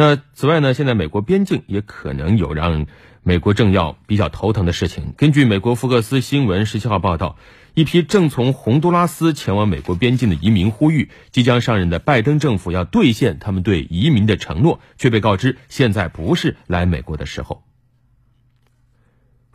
那此外呢，现在美国边境也可能有让美国政要比较头疼的事情。根据美国福克斯新闻十七号报道，一批正从洪都拉斯前往美国边境的移民呼吁，即将上任的拜登政府要兑现他们对移民的承诺，却被告知现在不是来美国的时候。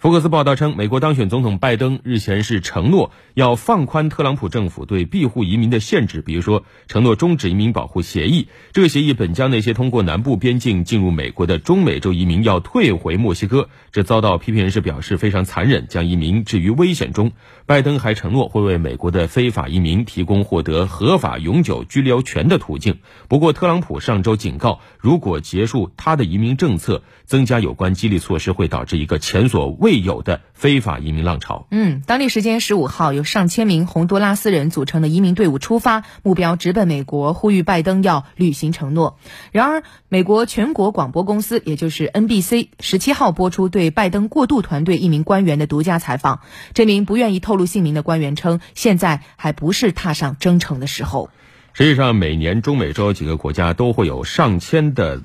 福克斯报道称，美国当选总统拜登日前是承诺要放宽特朗普政府对庇护移民的限制，比如说承诺终止移民保护协议。这个协议本将那些通过南部边境进入美国的中美洲移民要退回墨西哥，这遭到批评人士表示非常残忍，将移民置于危险中。拜登还承诺会为美国的非法移民提供获得合法永久居留权的途径。不过，特朗普上周警告，如果结束他的移民政策，增加有关激励措施，会导致一个前所未未有的非法移民浪潮。嗯，当地时间十五号，有上千名洪都拉斯人组成的移民队伍出发，目标直奔美国，呼吁拜登要履行承诺。然而，美国全国广播公司，也就是 NBC，十七号播出对拜登过渡团队一名官员的独家采访。这名不愿意透露姓名的官员称，现在还不是踏上征程的时候。实际上，每年中美洲几个国家都会有上千的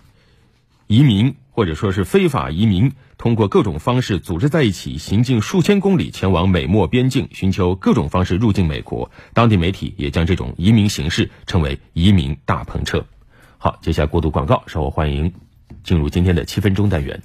移民，或者说是非法移民。通过各种方式组织在一起，行进数千公里前往美墨边境，寻求各种方式入境美国。当地媒体也将这种移民形式称为“移民大篷车”。好，接下过渡广告，稍后欢迎进入今天的七分钟单元。